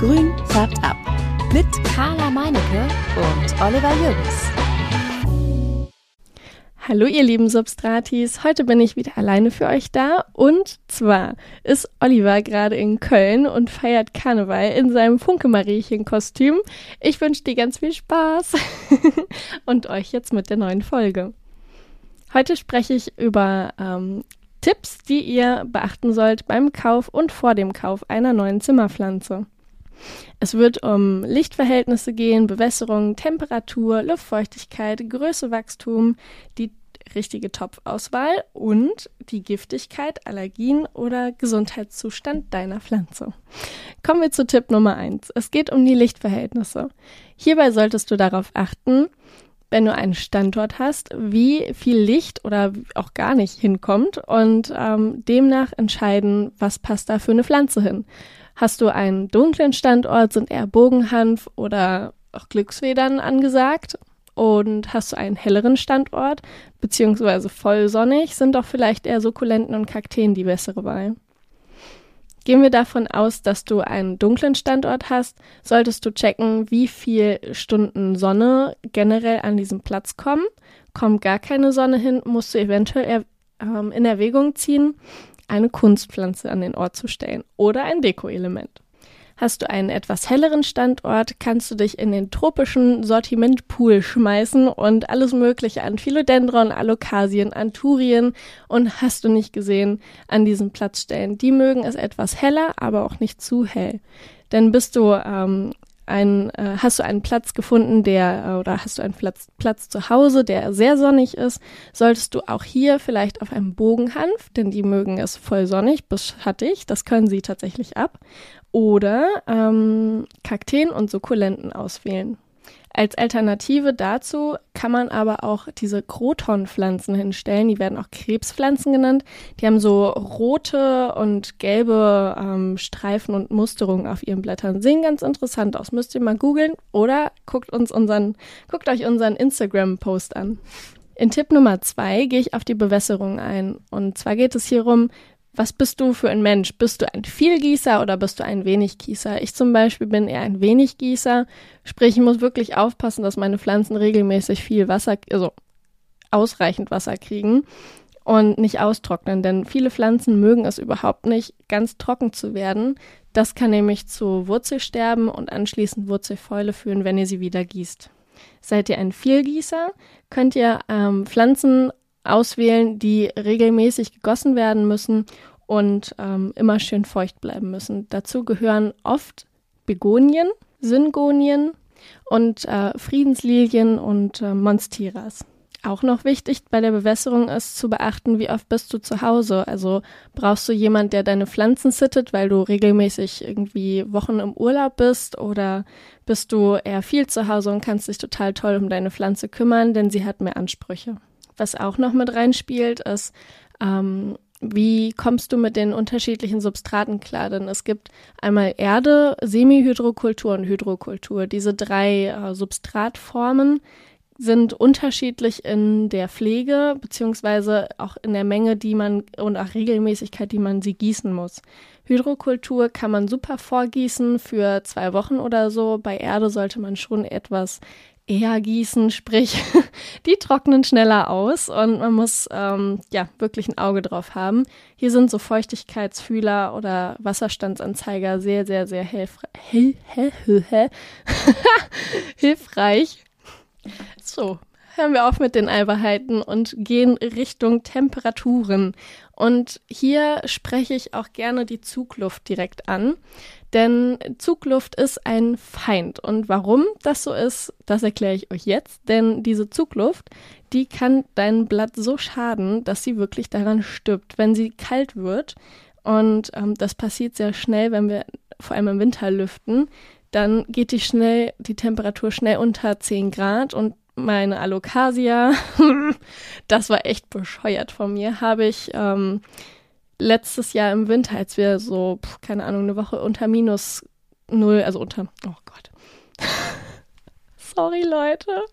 Grün färbt ab. Mit Carla Meinecke und Oliver Jürgens. Hallo ihr lieben Substratis, heute bin ich wieder alleine für euch da und zwar ist Oliver gerade in Köln und feiert Karneval in seinem Funke-Mariechen-Kostüm. Ich wünsche dir ganz viel Spaß und euch jetzt mit der neuen Folge. Heute spreche ich über ähm, Tipps, die ihr beachten sollt beim Kauf und vor dem Kauf einer neuen Zimmerpflanze. Es wird um Lichtverhältnisse gehen, Bewässerung, Temperatur, Luftfeuchtigkeit, Größe, Wachstum, die richtige Topfauswahl und die Giftigkeit, Allergien oder Gesundheitszustand deiner Pflanze. Kommen wir zu Tipp Nummer eins. Es geht um die Lichtverhältnisse. Hierbei solltest du darauf achten, wenn du einen Standort hast, wie viel Licht oder auch gar nicht hinkommt und ähm, demnach entscheiden, was passt da für eine Pflanze hin. Hast du einen dunklen Standort, sind eher Bogenhanf oder auch Glücksfedern angesagt. Und hast du einen helleren Standort, beziehungsweise voll sonnig, sind doch vielleicht eher Sukkulenten und Kakteen die bessere Wahl. Gehen wir davon aus, dass du einen dunklen Standort hast, solltest du checken, wie viel Stunden Sonne generell an diesem Platz kommen. Kommt gar keine Sonne hin, musst du eventuell ähm, in Erwägung ziehen, eine Kunstpflanze an den Ort zu stellen oder ein Dekoelement. Hast du einen etwas helleren Standort, kannst du dich in den tropischen Sortimentpool schmeißen und alles Mögliche an Philodendron, Alokasien, Anturien und hast du nicht gesehen an diesem Platz stellen. Die mögen es etwas heller, aber auch nicht zu hell. Denn bist du ähm, ein, äh, hast du einen Platz gefunden, der äh, oder hast du einen Platz, Platz zu Hause, der sehr sonnig ist, solltest du auch hier vielleicht auf einem Bogenhanf, denn die mögen es voll sonnig bis schattig, das können sie tatsächlich ab, oder ähm, Kakteen und Sukkulenten auswählen. Als Alternative dazu kann man aber auch diese Krotonpflanzen hinstellen. Die werden auch Krebspflanzen genannt. Die haben so rote und gelbe ähm, Streifen und Musterungen auf ihren Blättern. Sehen ganz interessant aus. Müsst ihr mal googeln oder guckt uns unseren, guckt euch unseren Instagram-Post an. In Tipp Nummer zwei gehe ich auf die Bewässerung ein. Und zwar geht es hierum, was bist du für ein Mensch? Bist du ein Vielgießer oder bist du ein Weniggießer? Ich zum Beispiel bin eher ein Weniggießer, sprich, ich muss wirklich aufpassen, dass meine Pflanzen regelmäßig viel Wasser, also ausreichend Wasser kriegen und nicht austrocknen, denn viele Pflanzen mögen es überhaupt nicht, ganz trocken zu werden. Das kann nämlich zu Wurzelsterben und anschließend Wurzelfäule führen, wenn ihr sie wieder gießt. Seid ihr ein Vielgießer, könnt ihr ähm, Pflanzen auswählen, die regelmäßig gegossen werden müssen und ähm, immer schön feucht bleiben müssen. Dazu gehören oft Begonien, Syngonien und äh, Friedenslilien und äh, Monsteras. Auch noch wichtig bei der Bewässerung ist zu beachten, wie oft bist du zu Hause. Also brauchst du jemand, der deine Pflanzen sittet, weil du regelmäßig irgendwie Wochen im Urlaub bist oder bist du eher viel zu Hause und kannst dich total toll um deine Pflanze kümmern, denn sie hat mehr Ansprüche. Was auch noch mit reinspielt, ist, ähm, wie kommst du mit den unterschiedlichen Substraten klar? Denn es gibt einmal Erde, Semihydrokultur und Hydrokultur. Diese drei äh, Substratformen sind unterschiedlich in der Pflege beziehungsweise auch in der Menge, die man und auch Regelmäßigkeit, die man sie gießen muss. Hydrokultur kann man super vorgießen für zwei Wochen oder so. Bei Erde sollte man schon etwas eher gießen, sprich, die trocknen schneller aus und man muss ähm, ja wirklich ein Auge drauf haben. Hier sind so Feuchtigkeitsfühler oder Wasserstandsanzeiger sehr, sehr, sehr hilfreich. Hil hil hil hilfreich. So, hören wir auf mit den Albernheiten und gehen Richtung Temperaturen. Und hier spreche ich auch gerne die Zugluft direkt an. Denn Zugluft ist ein Feind. Und warum das so ist, das erkläre ich euch jetzt. Denn diese Zugluft, die kann dein Blatt so schaden, dass sie wirklich daran stirbt, wenn sie kalt wird. Und ähm, das passiert sehr schnell, wenn wir vor allem im Winter lüften. Dann geht die schnell, die Temperatur schnell unter 10 Grad und meine Alocasia, das war echt bescheuert von mir, habe ich ähm, letztes Jahr im Winter, als wir so, pf, keine Ahnung, eine Woche unter minus null, also unter, oh Gott. Sorry, Leute.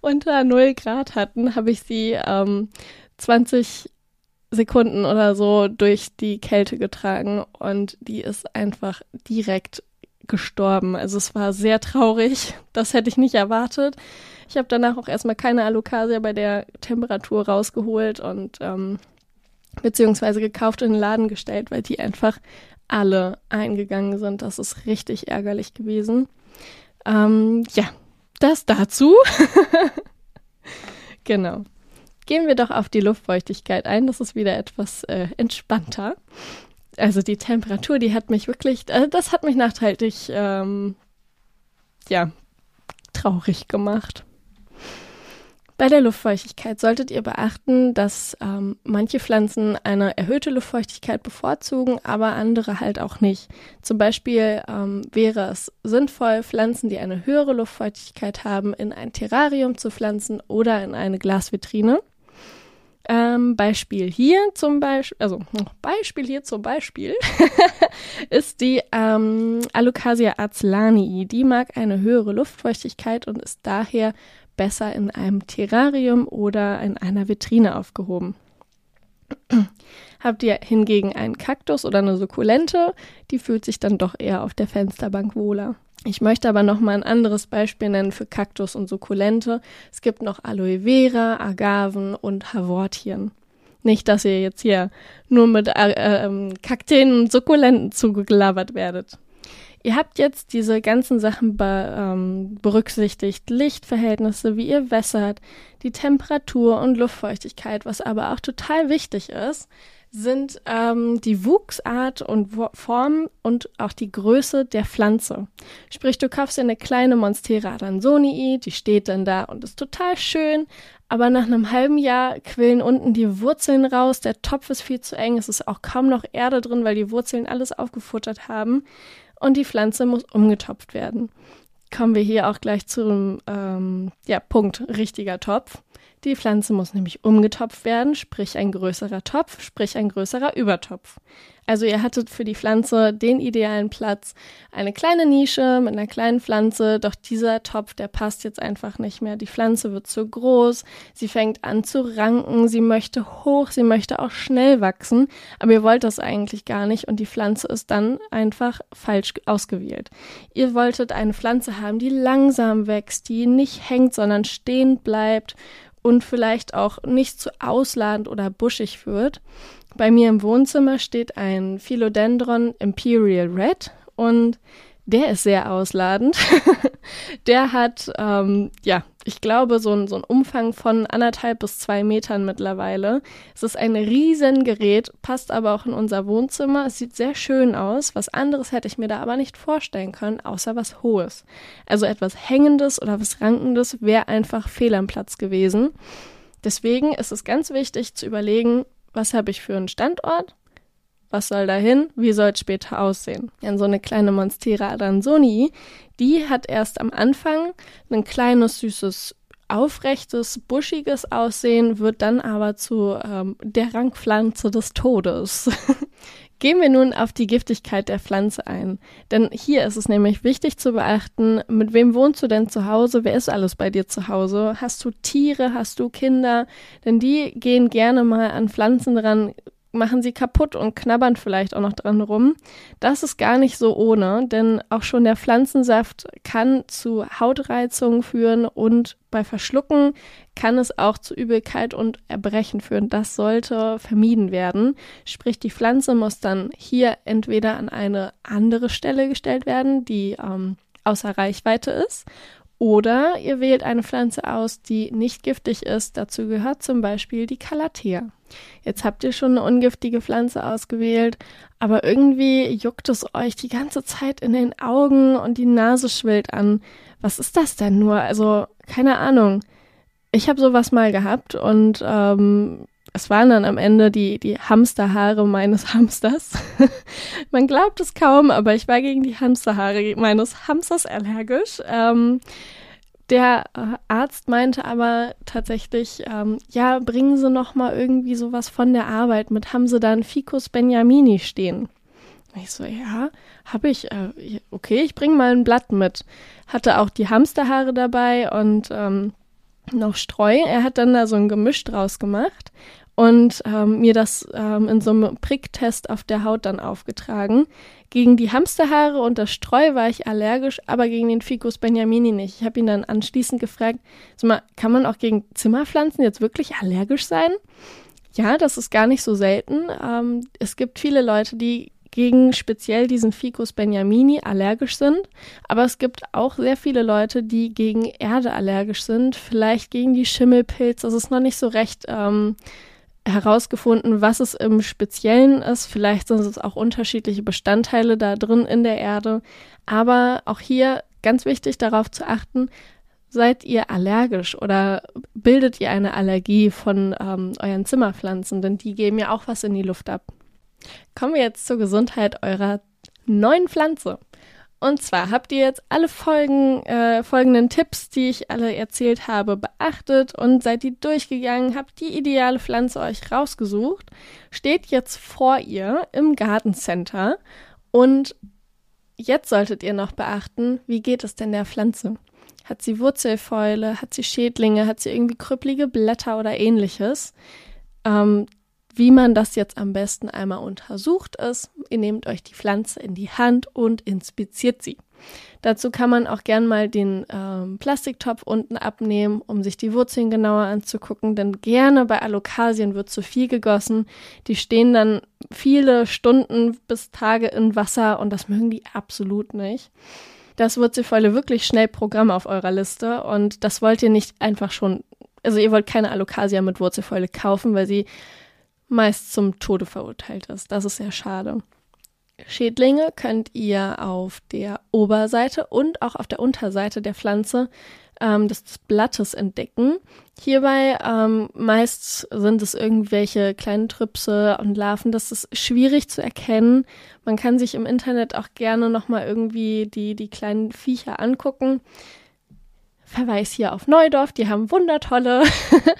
Unter null Grad hatten, habe ich sie ähm, 20 Sekunden oder so durch die Kälte getragen und die ist einfach direkt gestorben. Also es war sehr traurig. Das hätte ich nicht erwartet. Ich habe danach auch erstmal keine Alocasia bei der Temperatur rausgeholt und ähm, beziehungsweise gekauft in den Laden gestellt, weil die einfach alle eingegangen sind. Das ist richtig ärgerlich gewesen. Ähm, ja, das dazu. genau. Gehen wir doch auf die Luftfeuchtigkeit ein. Das ist wieder etwas äh, entspannter. Also die Temperatur, die hat mich wirklich, äh, das hat mich nachteilig, ähm, ja, traurig gemacht. Bei der Luftfeuchtigkeit solltet ihr beachten, dass ähm, manche Pflanzen eine erhöhte Luftfeuchtigkeit bevorzugen, aber andere halt auch nicht. Zum Beispiel ähm, wäre es sinnvoll, Pflanzen, die eine höhere Luftfeuchtigkeit haben, in ein Terrarium zu pflanzen oder in eine Glasvitrine. Ähm, Beispiel hier zum Beispiel, also Beispiel hier zum Beispiel ist die ähm, Alocasia arzlanii. Die mag eine höhere Luftfeuchtigkeit und ist daher besser in einem Terrarium oder in einer Vitrine aufgehoben. Habt ihr hingegen einen Kaktus oder eine Sukkulente, die fühlt sich dann doch eher auf der Fensterbank wohler. Ich möchte aber noch mal ein anderes Beispiel nennen für Kaktus und Sukkulente. Es gibt noch Aloe Vera, Agaven und Havortien. Nicht, dass ihr jetzt hier nur mit äh, äh, Kakteen und Sukkulenten zugelabert werdet. Ihr habt jetzt diese ganzen Sachen be, ähm, berücksichtigt, Lichtverhältnisse, wie ihr wässert, die Temperatur und Luftfeuchtigkeit, was aber auch total wichtig ist, sind ähm, die Wuchsart und Form und auch die Größe der Pflanze. Sprich, du kaufst dir eine kleine Monstera adansonii, die steht dann da und ist total schön, aber nach einem halben Jahr quillen unten die Wurzeln raus, der Topf ist viel zu eng, es ist auch kaum noch Erde drin, weil die Wurzeln alles aufgefuttert haben und die Pflanze muss umgetopft werden. Kommen wir hier auch gleich zum ähm, ja, Punkt richtiger Topf. Die Pflanze muss nämlich umgetopft werden, sprich ein größerer Topf, sprich ein größerer Übertopf. Also ihr hattet für die Pflanze den idealen Platz, eine kleine Nische mit einer kleinen Pflanze, doch dieser Topf, der passt jetzt einfach nicht mehr. Die Pflanze wird zu groß, sie fängt an zu ranken, sie möchte hoch, sie möchte auch schnell wachsen, aber ihr wollt das eigentlich gar nicht und die Pflanze ist dann einfach falsch ausgewählt. Ihr wolltet eine Pflanze haben, die langsam wächst, die nicht hängt, sondern stehend bleibt und vielleicht auch nicht zu ausladend oder buschig wird. Bei mir im Wohnzimmer steht ein Philodendron Imperial Red und der ist sehr ausladend. der hat, ähm, ja, ich glaube, so ein, so ein Umfang von anderthalb bis zwei Metern mittlerweile. Es ist ein Riesengerät, passt aber auch in unser Wohnzimmer. Es sieht sehr schön aus. Was anderes hätte ich mir da aber nicht vorstellen können, außer was Hohes. Also etwas Hängendes oder was Rankendes wäre einfach fehl am Platz gewesen. Deswegen ist es ganz wichtig zu überlegen, was habe ich für einen Standort, was soll dahin? Wie soll es später aussehen? Ja, so eine kleine Monstera adansoni, die hat erst am Anfang ein kleines, süßes, aufrechtes, buschiges Aussehen, wird dann aber zu ähm, der Rangpflanze des Todes. Gehen wir nun auf die Giftigkeit der Pflanze ein. Denn hier ist es nämlich wichtig zu beachten, mit wem wohnst du denn zu Hause? Wer ist alles bei dir zu Hause? Hast du Tiere? Hast du Kinder? Denn die gehen gerne mal an Pflanzen dran, machen sie kaputt und knabbern vielleicht auch noch dran rum. Das ist gar nicht so ohne, denn auch schon der Pflanzensaft kann zu Hautreizungen führen und bei Verschlucken kann es auch zu Übelkeit und Erbrechen führen. Das sollte vermieden werden. Sprich, die Pflanze muss dann hier entweder an eine andere Stelle gestellt werden, die ähm, außer Reichweite ist, oder ihr wählt eine Pflanze aus, die nicht giftig ist. Dazu gehört zum Beispiel die Calathea. Jetzt habt ihr schon eine ungiftige Pflanze ausgewählt, aber irgendwie juckt es euch die ganze Zeit in den Augen und die Nase schwillt an. Was ist das denn nur? Also, keine Ahnung. Ich habe sowas mal gehabt und ähm, es waren dann am Ende die, die Hamsterhaare meines Hamsters. Man glaubt es kaum, aber ich war gegen die Hamsterhaare meines Hamsters allergisch. Ähm, der äh, Arzt meinte aber tatsächlich, ähm, ja, bringen Sie noch mal irgendwie sowas von der Arbeit mit. Haben Sie da einen Ficus benjamini stehen? Ich so, ja, habe ich. Äh, okay, ich bringe mal ein Blatt mit. Hatte auch die Hamsterhaare dabei und ähm, noch Streu. Er hat dann da so ein Gemisch draus gemacht und ähm, mir das ähm, in so einem Pricktest auf der Haut dann aufgetragen. Gegen die Hamsterhaare und das Streu war ich allergisch, aber gegen den Ficus benjamini nicht. Ich habe ihn dann anschließend gefragt, sag mal, kann man auch gegen Zimmerpflanzen jetzt wirklich allergisch sein? Ja, das ist gar nicht so selten. Ähm, es gibt viele Leute, die gegen speziell diesen Ficus benjamini allergisch sind. Aber es gibt auch sehr viele Leute, die gegen Erde allergisch sind, vielleicht gegen die Schimmelpilze. Es ist noch nicht so recht ähm, herausgefunden, was es im Speziellen ist. Vielleicht sind es auch unterschiedliche Bestandteile da drin in der Erde. Aber auch hier ganz wichtig darauf zu achten, seid ihr allergisch oder bildet ihr eine Allergie von ähm, euren Zimmerpflanzen, denn die geben ja auch was in die Luft ab. Kommen wir jetzt zur Gesundheit eurer neuen Pflanze. Und zwar habt ihr jetzt alle Folgen, äh, folgenden Tipps, die ich alle erzählt habe, beachtet und seid die durchgegangen, habt die ideale Pflanze euch rausgesucht, steht jetzt vor ihr im Gartencenter und jetzt solltet ihr noch beachten, wie geht es denn der Pflanze? Hat sie Wurzelfäule? Hat sie Schädlinge? Hat sie irgendwie krüppelige Blätter oder ähnliches? Ähm, wie man das jetzt am besten einmal untersucht ist, ihr nehmt euch die Pflanze in die Hand und inspiziert sie. Dazu kann man auch gern mal den ähm, Plastiktopf unten abnehmen, um sich die Wurzeln genauer anzugucken, denn gerne bei Alokasien wird zu viel gegossen. Die stehen dann viele Stunden bis Tage in Wasser und das mögen die absolut nicht. Das Wurzelfäule wirklich schnell Programm auf eurer Liste und das wollt ihr nicht einfach schon, also ihr wollt keine Alocasia mit Wurzelfäule kaufen, weil sie meist zum Tode verurteilt ist. Das ist sehr schade. Schädlinge könnt ihr auf der Oberseite und auch auf der Unterseite der Pflanze ähm, des Blattes entdecken. Hierbei ähm, meist sind es irgendwelche kleinen Trüpse und Larven. Das ist schwierig zu erkennen. Man kann sich im Internet auch gerne nochmal irgendwie die, die kleinen Viecher angucken. Verweis hier auf Neudorf, die haben wundertolle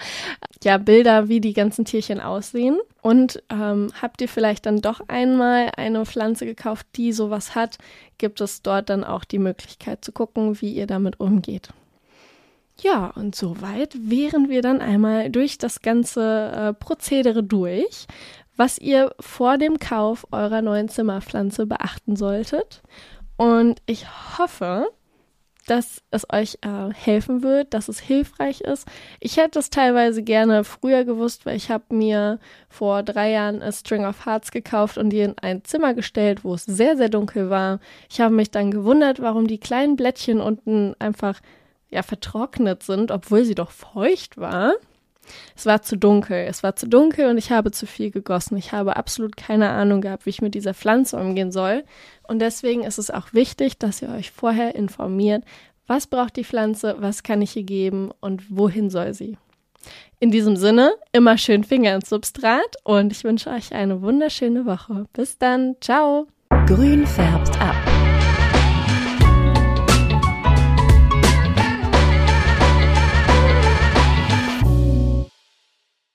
ja, Bilder, wie die ganzen Tierchen aussehen. Und ähm, habt ihr vielleicht dann doch einmal eine Pflanze gekauft, die sowas hat, gibt es dort dann auch die Möglichkeit zu gucken, wie ihr damit umgeht. Ja, und soweit wären wir dann einmal durch das ganze äh, Prozedere durch, was ihr vor dem Kauf eurer neuen Zimmerpflanze beachten solltet. Und ich hoffe, dass es euch äh, helfen wird, dass es hilfreich ist. Ich hätte es teilweise gerne früher gewusst, weil ich habe mir vor drei Jahren a String of Hearts gekauft und die in ein Zimmer gestellt, wo es sehr, sehr dunkel war. Ich habe mich dann gewundert, warum die kleinen Blättchen unten einfach ja vertrocknet sind, obwohl sie doch feucht war. Es war zu dunkel, es war zu dunkel und ich habe zu viel gegossen. Ich habe absolut keine Ahnung gehabt, wie ich mit dieser Pflanze umgehen soll. Und deswegen ist es auch wichtig, dass ihr euch vorher informiert, was braucht die Pflanze, was kann ich ihr geben und wohin soll sie. In diesem Sinne, immer schön Finger ins Substrat und ich wünsche euch eine wunderschöne Woche. Bis dann, ciao. Grün färbt ab.